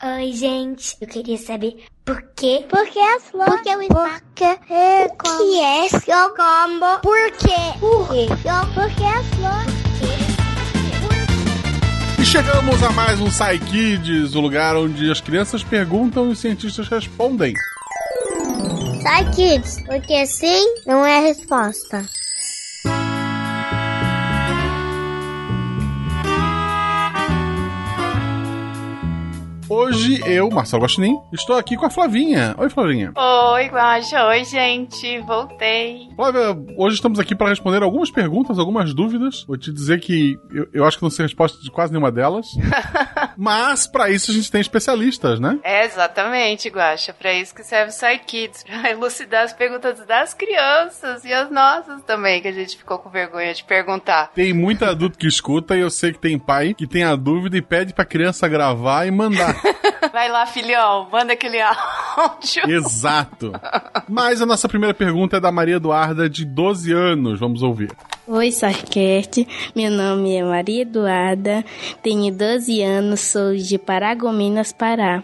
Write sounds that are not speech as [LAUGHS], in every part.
Oi, gente. Eu queria saber por quê? Por que as flores? Por que o espaço? Por que é O que é seu combo? Por quê? Por quê? Por que as flores? E chegamos a mais um Psy Kids, o lugar onde as crianças perguntam e os cientistas respondem. Sai, kids, porque sim não é a resposta. Hoje eu, Marcelo Guaxinim, estou aqui com a Flavinha. Oi, Flavinha. Oi, Guaxa. Oi, gente. Voltei. Flávia, hoje estamos aqui para responder algumas perguntas, algumas dúvidas. Vou te dizer que eu, eu acho que não sei a resposta de quase nenhuma delas. [LAUGHS] Mas para isso a gente tem especialistas, né? É, exatamente, Guaxa. Pra isso que serve o Kids. [LAUGHS] Pra elucidar as perguntas das crianças e as nossas também, que a gente ficou com vergonha de perguntar. Tem muito adulto que escuta e eu sei que tem pai que tem a dúvida e pede pra criança gravar e mandar. [LAUGHS] Vai lá, filhão. Manda aquele áudio. Exato. Mas a nossa primeira pergunta é da Maria Eduarda, de 12 anos. Vamos ouvir. Oi, Sarquete. Meu nome é Maria Eduarda, tenho 12 anos, sou de Paragominas, Pará.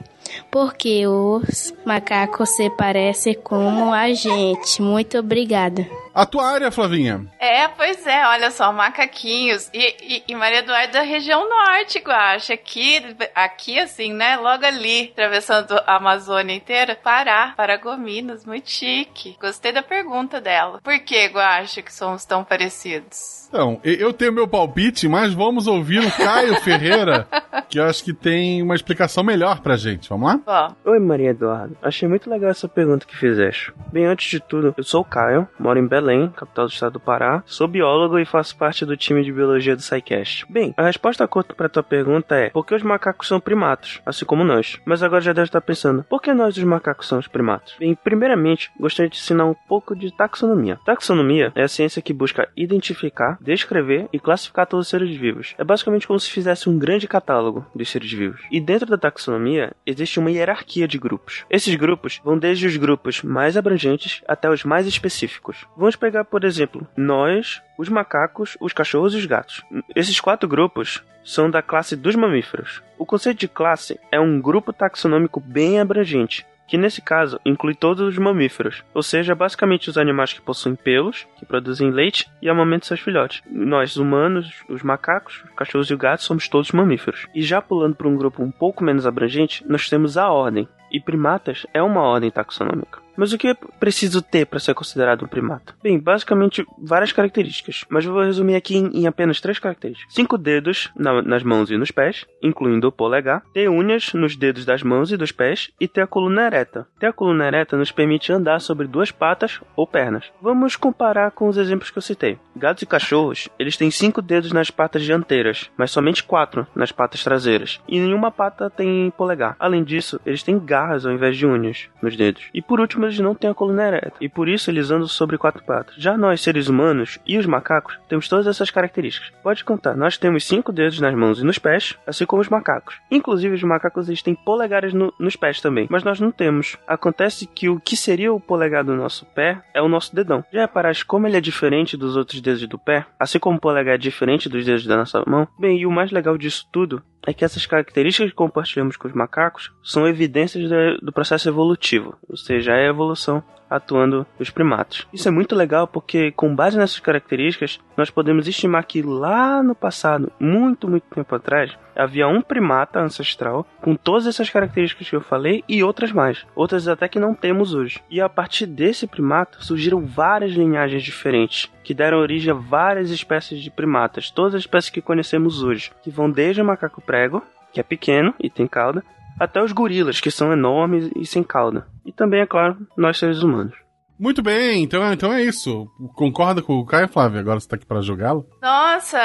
Porque os macacos se parecem como a gente. Muito obrigada. A tua área, Flavinha? É, pois é, olha só, macaquinhos. E, e, e Maria Eduarda da região norte, Guaxa. Aqui, aqui, assim, né? Logo ali, atravessando a Amazônia inteira. Pará, Paragominas, muito chique. Gostei da pergunta dela. Por que, Guaxa, que somos tão parecidos? Então, e- eu tenho meu palpite, mas vamos ouvir o Caio [LAUGHS] Ferreira, que eu acho que tem uma explicação melhor pra gente. Vamos lá? Bom, Oi, Maria Eduardo. Achei muito legal essa pergunta que fizeste. Bem, antes de tudo, eu sou o Caio, moro em Belém, capital do estado do Pará, sou biólogo e faço parte do time de biologia do SciCast. Bem, a resposta curta para tua pergunta é porque os macacos são primatas, assim como nós. Mas agora já deve estar pensando, por que nós, os macacos, somos primatas? Bem, primeiramente, gostaria de ensinar um pouco de taxonomia. Taxonomia é a ciência que busca identificar, descrever e classificar todos os seres vivos. É basicamente como se fizesse um grande catálogo dos seres vivos. E dentro da taxonomia existe uma hierarquia de grupos. Esses grupos vão desde os grupos mais abrangentes até os mais específicos. Vamos pegar, por exemplo, nós, os macacos, os cachorros e os gatos. Esses quatro grupos são da classe dos mamíferos. O conceito de classe é um grupo taxonômico bem abrangente, que nesse caso inclui todos os mamíferos, ou seja, basicamente os animais que possuem pelos, que produzem leite e amamentam seus filhotes. Nós, humanos, os macacos, os cachorros e os gatos, somos todos mamíferos. E já pulando para um grupo um pouco menos abrangente, nós temos a ordem, e primatas é uma ordem taxonômica. Mas o que é preciso ter para ser considerado um primata? Bem, basicamente várias características, mas vou resumir aqui em, em apenas três características: cinco dedos na- nas mãos e nos pés, incluindo o polegar, ter unhas nos dedos das mãos e dos pés e ter a coluna ereta. Ter a coluna ereta nos permite andar sobre duas patas ou pernas. Vamos comparar com os exemplos que eu citei. Gatos e cachorros, eles têm cinco dedos nas patas dianteiras, mas somente quatro nas patas traseiras, e nenhuma pata tem polegar. Além disso, eles têm garras ao invés de unhas nos dedos. E por último, eles não têm a coluna ereta, e por isso eles andam sobre quatro patas. Já nós, seres humanos e os macacos, temos todas essas características. Pode contar, nós temos cinco dedos nas mãos e nos pés, assim como os macacos. Inclusive, os macacos eles têm polegares no- nos pés também, mas nós não temos. Acontece que o que seria o polegar do nosso pé é o nosso dedão. Já reparaste como ele é diferente dos outros dedos do pé? Assim como o polegar é diferente dos dedos da nossa mão? Bem, e o mais legal disso tudo é que essas características que compartilhamos com os macacos são evidências do processo evolutivo, ou seja, é a evolução atuando nos primatas. Isso é muito legal porque, com base nessas características, nós podemos estimar que lá no passado, muito, muito tempo atrás, havia um primata ancestral com todas essas características que eu falei e outras mais, outras até que não temos hoje. E a partir desse primata surgiram várias linhagens diferentes que deram origem a várias espécies de primatas, todas as espécies que conhecemos hoje, que vão desde o macaco prego, que é pequeno e tem cauda, até os gorilas, que são enormes e sem cauda. E também, é claro, nós seres humanos. Muito bem, então, então é isso. Concorda com o Caio, Flávio? Agora você tá aqui para jogá-lo? Nossa,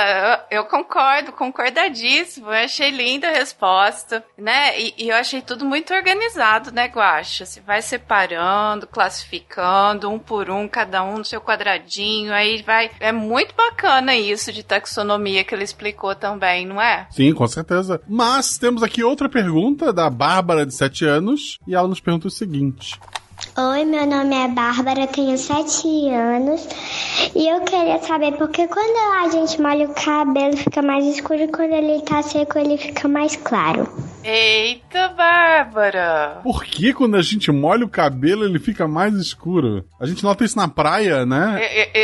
eu, eu concordo, concordadíssimo. Eu achei linda a resposta, né? E, e eu achei tudo muito organizado, né, Guaxa? Você vai separando, classificando, um por um, cada um no seu quadradinho, aí vai. É muito bacana isso de taxonomia que ele explicou também, não é? Sim, com certeza. Mas temos aqui outra pergunta da Bárbara, de 7 anos, e ela nos pergunta o seguinte. Oi, meu nome é Bárbara, tenho 7 anos e eu queria saber por que quando a gente molha o cabelo fica mais escuro e quando ele tá seco ele fica mais claro. Eita, Bárbara. Por que quando a gente molha o cabelo ele fica mais escuro? A gente nota isso na praia, né?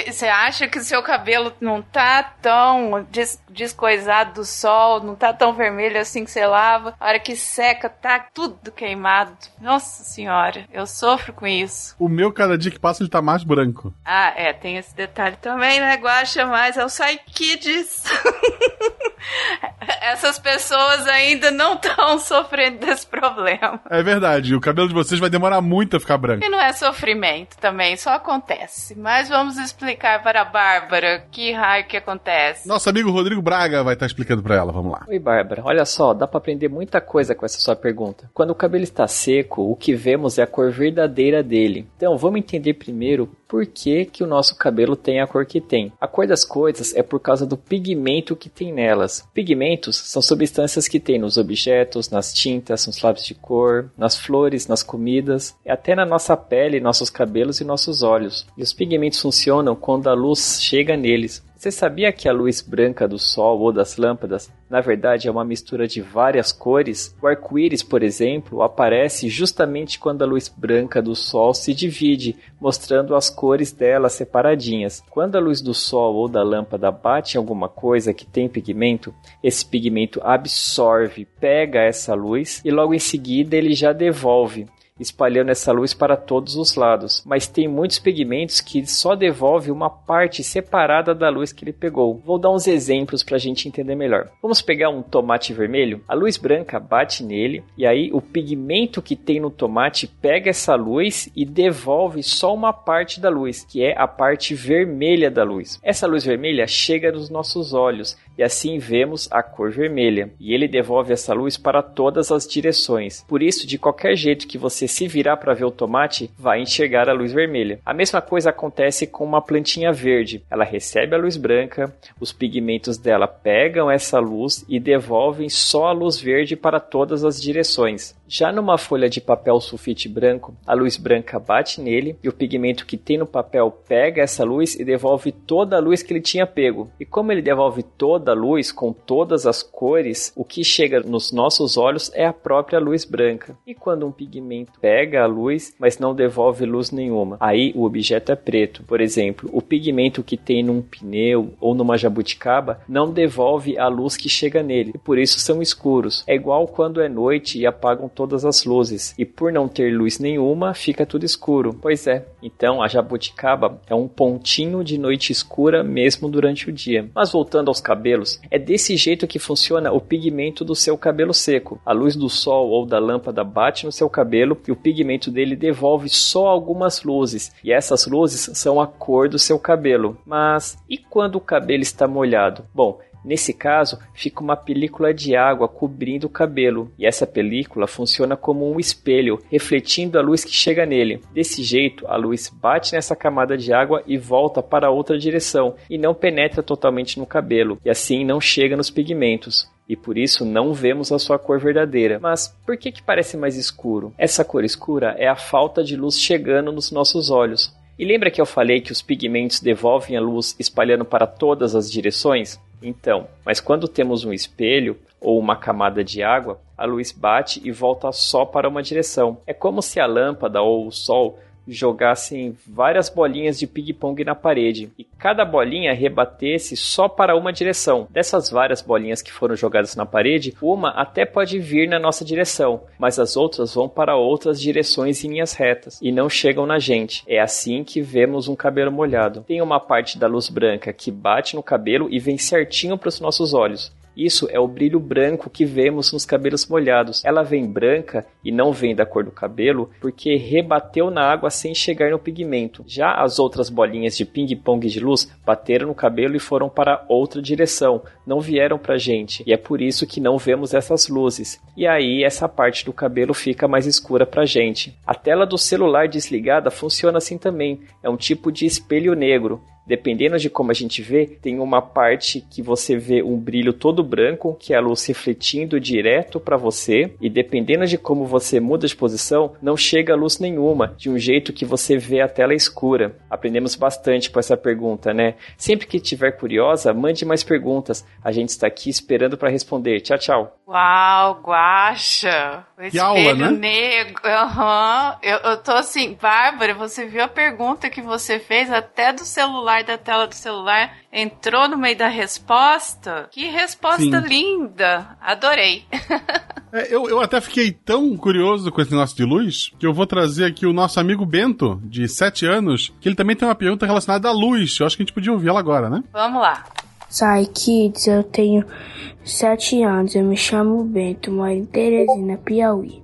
Você acha que seu cabelo não tá tão des descoisado do sol, não tá tão vermelho assim que você lava? A hora que seca, tá tudo queimado. Nossa senhora, eu sofro com isso. O meu, cada dia que passa, ele tá mais branco. Ah, é, tem esse detalhe também, né, Guaxa? Mas é o Sai Kids. Essas pessoas ainda não estão sofrendo desse problema. É verdade, o cabelo de vocês vai demorar muito a ficar branco. E não é sofrimento também, só acontece. Mas vamos explicar para a Bárbara que raio que acontece. Nosso amigo Rodrigo Braga vai estar explicando para ela, vamos lá. Oi, Bárbara. Olha só, dá para aprender muita coisa com essa sua pergunta. Quando o cabelo está seco, o que vemos é a cor verdadeira dele. Então, vamos entender primeiro por que, que o nosso cabelo tem a cor que tem. A cor das coisas é por causa do pigmento que tem nelas. Pigmentos são substâncias que tem nos objetos, nas tintas, nos lápis de cor, nas flores, nas comidas, até na nossa pele, nossos cabelos e nossos olhos. E os pigmentos funcionam quando a luz chega neles. Você sabia que a luz branca do sol ou das lâmpadas, na verdade, é uma mistura de várias cores? O arco-íris, por exemplo, aparece justamente quando a luz branca do sol se divide, mostrando as cores dela separadinhas. Quando a luz do sol ou da lâmpada bate em alguma coisa que tem pigmento, esse pigmento absorve, pega essa luz e logo em seguida ele já devolve espalhando essa luz para todos os lados. Mas tem muitos pigmentos que só devolve uma parte separada da luz que ele pegou. Vou dar uns exemplos para a gente entender melhor. Vamos pegar um tomate vermelho. A luz branca bate nele e aí o pigmento que tem no tomate pega essa luz e devolve só uma parte da luz, que é a parte vermelha da luz. Essa luz vermelha chega nos nossos olhos e assim vemos a cor vermelha, e ele devolve essa luz para todas as direções. Por isso, de qualquer jeito que você se virar para ver o tomate, vai enxergar a luz vermelha. A mesma coisa acontece com uma plantinha verde. Ela recebe a luz branca, os pigmentos dela pegam essa luz e devolvem só a luz verde para todas as direções. Já numa folha de papel sulfite branco, a luz branca bate nele e o pigmento que tem no papel pega essa luz e devolve toda a luz que ele tinha pego. E como ele devolve toda a luz com todas as cores, o que chega nos nossos olhos é a própria luz branca. E quando um pigmento pega a luz, mas não devolve luz nenhuma, aí o objeto é preto. Por exemplo, o pigmento que tem num pneu ou numa jabuticaba não devolve a luz que chega nele e por isso são escuros. É igual quando é noite e apagam todas as luzes, e por não ter luz nenhuma, fica tudo escuro. Pois é, então a jabuticaba é um pontinho de noite escura mesmo durante o dia. Mas voltando aos cabelos, é desse jeito que funciona o pigmento do seu cabelo seco. A luz do sol ou da lâmpada bate no seu cabelo e o pigmento dele devolve só algumas luzes, e essas luzes são a cor do seu cabelo. Mas e quando o cabelo está molhado? Bom, Nesse caso, fica uma película de água cobrindo o cabelo, e essa película funciona como um espelho, refletindo a luz que chega nele. Desse jeito, a luz bate nessa camada de água e volta para outra direção, e não penetra totalmente no cabelo, e assim não chega nos pigmentos e por isso não vemos a sua cor verdadeira. Mas por que, que parece mais escuro? Essa cor escura é a falta de luz chegando nos nossos olhos. E lembra que eu falei que os pigmentos devolvem a luz espalhando para todas as direções? Então, mas quando temos um espelho ou uma camada de água, a luz bate e volta só para uma direção. É como se a lâmpada ou o sol jogassem várias bolinhas de ping-pong na parede e cada bolinha rebatesse só para uma direção. Dessas várias bolinhas que foram jogadas na parede, uma até pode vir na nossa direção, mas as outras vão para outras direções em linhas retas e não chegam na gente. É assim que vemos um cabelo molhado. Tem uma parte da luz branca que bate no cabelo e vem certinho para os nossos olhos. Isso é o brilho branco que vemos nos cabelos molhados. Ela vem branca e não vem da cor do cabelo porque rebateu na água sem chegar no pigmento. Já as outras bolinhas de ping-pong de luz bateram no cabelo e foram para outra direção, não vieram para a gente. E é por isso que não vemos essas luzes. E aí essa parte do cabelo fica mais escura para a gente. A tela do celular desligada funciona assim também. É um tipo de espelho negro. Dependendo de como a gente vê, tem uma parte que você vê um brilho todo branco, que é a luz refletindo direto para você, e dependendo de como você muda de posição, não chega luz nenhuma, de um jeito que você vê a tela escura. Aprendemos bastante com essa pergunta, né? Sempre que estiver curiosa, mande mais perguntas. A gente está aqui esperando para responder. Tchau, tchau. Uau, Guaxa! O Que aula, espelho né? negro. Aham. Eu, eu tô assim, Bárbara, você viu a pergunta que você fez até do celular, da tela do celular? Entrou no meio da resposta? Que resposta Sim. linda! Adorei. É, eu, eu até fiquei tão curioso com esse negócio de luz que eu vou trazer aqui o nosso amigo Bento, de 7 anos, que ele também tem uma pergunta relacionada à luz. Eu acho que a gente podia ouvir ela agora, né? Vamos lá. Sai Kids, eu tenho sete anos, eu me chamo Bento, moro em Teresina, Piauí.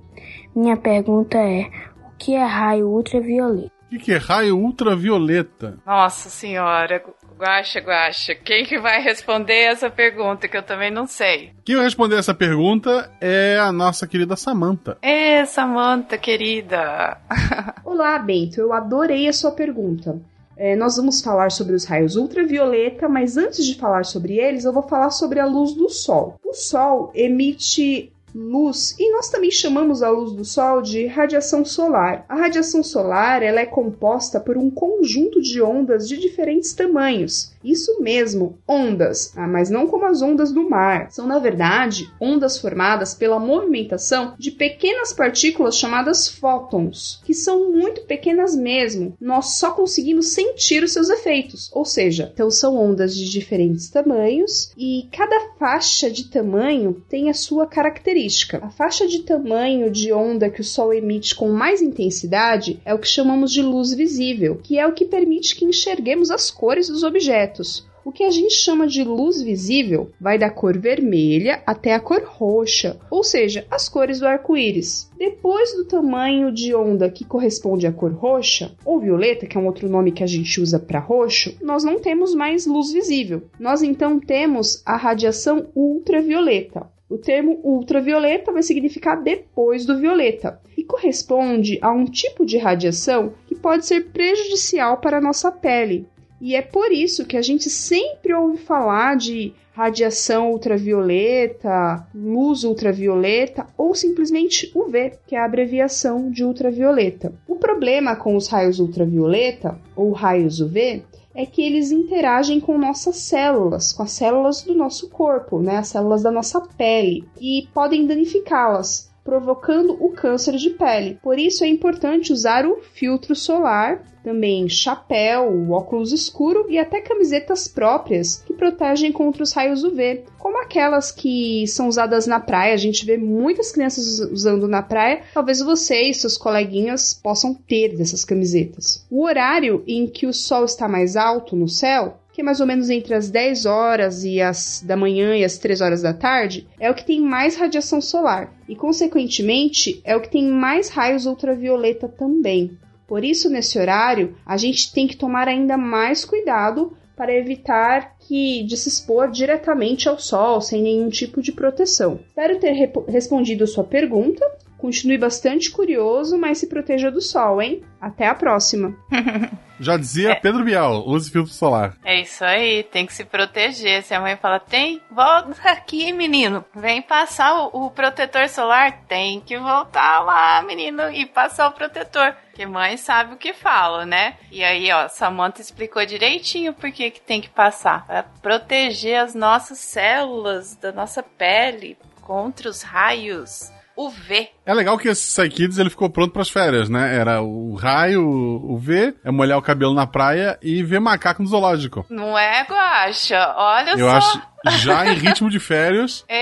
Minha pergunta é: o que é raio ultravioleta? O que, que é raio ultravioleta? Nossa senhora, Guaxa, Guaxa, quem que vai responder essa pergunta que eu também não sei? Quem vai responder essa pergunta é a nossa querida Samantha. Ê, Samanta, querida. [LAUGHS] Olá, Bento, eu adorei a sua pergunta. É, nós vamos falar sobre os raios ultravioleta, mas antes de falar sobre eles, eu vou falar sobre a luz do Sol. O Sol emite luz e nós também chamamos a luz do Sol de radiação solar. A radiação solar ela é composta por um conjunto de ondas de diferentes tamanhos. Isso mesmo, ondas, ah, mas não como as ondas do mar. São, na verdade, ondas formadas pela movimentação de pequenas partículas chamadas fótons, que são muito pequenas mesmo. Nós só conseguimos sentir os seus efeitos, ou seja, então são ondas de diferentes tamanhos e cada faixa de tamanho tem a sua característica. A faixa de tamanho de onda que o Sol emite com mais intensidade é o que chamamos de luz visível, que é o que permite que enxerguemos as cores dos objetos. O que a gente chama de luz visível vai da cor vermelha até a cor roxa, ou seja, as cores do arco-íris. Depois do tamanho de onda que corresponde à cor roxa, ou violeta, que é um outro nome que a gente usa para roxo, nós não temos mais luz visível. Nós então temos a radiação ultravioleta. O termo ultravioleta vai significar depois do violeta e corresponde a um tipo de radiação que pode ser prejudicial para a nossa pele. E é por isso que a gente sempre ouve falar de radiação ultravioleta, luz ultravioleta ou simplesmente UV, que é a abreviação de ultravioleta. O problema com os raios ultravioleta ou raios UV é que eles interagem com nossas células, com as células do nosso corpo, né, as células da nossa pele, e podem danificá-las, provocando o câncer de pele. Por isso é importante usar o filtro solar, também chapéu, óculos escuro e até camisetas próprias que protegem contra os raios UV, como aquelas que são usadas na praia. A gente vê muitas crianças usando na praia. Talvez você e seus coleguinhas possam ter dessas camisetas. O horário em que o sol está mais alto no céu que é mais ou menos entre as 10 horas e as da manhã e as 3 horas da tarde, é o que tem mais radiação solar e, consequentemente, é o que tem mais raios ultravioleta também. Por isso, nesse horário, a gente tem que tomar ainda mais cuidado para evitar que de se expor diretamente ao sol sem nenhum tipo de proteção. Espero ter respondido a sua pergunta. Continue bastante curioso, mas se proteja do sol, hein? Até a próxima. [LAUGHS] Já dizia Pedro Bial, use filtro solar. É isso aí, tem que se proteger. Se a mãe fala, tem, volta aqui, menino. Vem passar o, o protetor solar. Tem que voltar lá, menino, e passar o protetor. Porque mãe sabe o que fala, né? E aí, ó, Samantha explicou direitinho por que, que tem que passar. Pra proteger as nossas células da nossa pele contra os raios UV. É legal que esse Psykids ele ficou pronto pras férias, né? Era o raio, o V, é molhar o cabelo na praia e ver macaco no zoológico. Não é, Guaxa? Olha Eu só. acho já em ritmo de férias. [LAUGHS]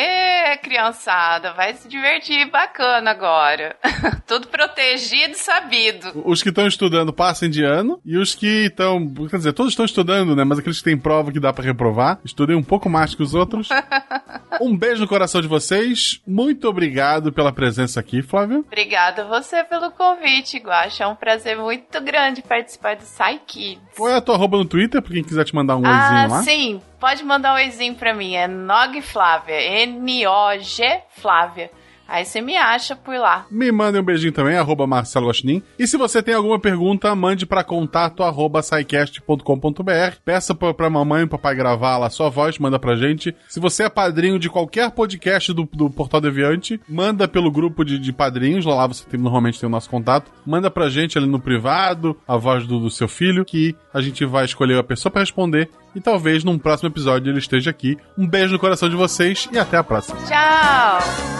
É, criançada, vai se divertir bacana agora. [LAUGHS] Tudo protegido e sabido. Os que estão estudando passem de ano e os que estão, quer dizer, todos estão estudando, né? Mas aqueles que têm prova que dá pra reprovar, estudem um pouco mais que os outros. [LAUGHS] Um beijo no coração de vocês. Muito obrigado pela presença aqui, Flávio. Obrigada a você pelo convite, Guaxa. É um prazer muito grande participar do Psy Qual é a tua arroba no Twitter, pra quem quiser te mandar um Ah, oizinho lá? sim. Pode mandar um oizinho pra mim. É Nog Flávia. N-O-G Flávia. Aí você me acha por lá. Me mandem um beijinho também, arroba Marcelo Gostinin. E se você tem alguma pergunta, mande para contato arroba. Peça pra, pra mamãe e papai gravar lá sua voz, manda pra gente. Se você é padrinho de qualquer podcast do, do Portal Deviante, manda pelo grupo de, de padrinhos, lá, lá você tem, normalmente tem o nosso contato. Manda pra gente ali no privado, a voz do, do seu filho, que a gente vai escolher a pessoa para responder e talvez num próximo episódio ele esteja aqui. Um beijo no coração de vocês e até a próxima. Tchau!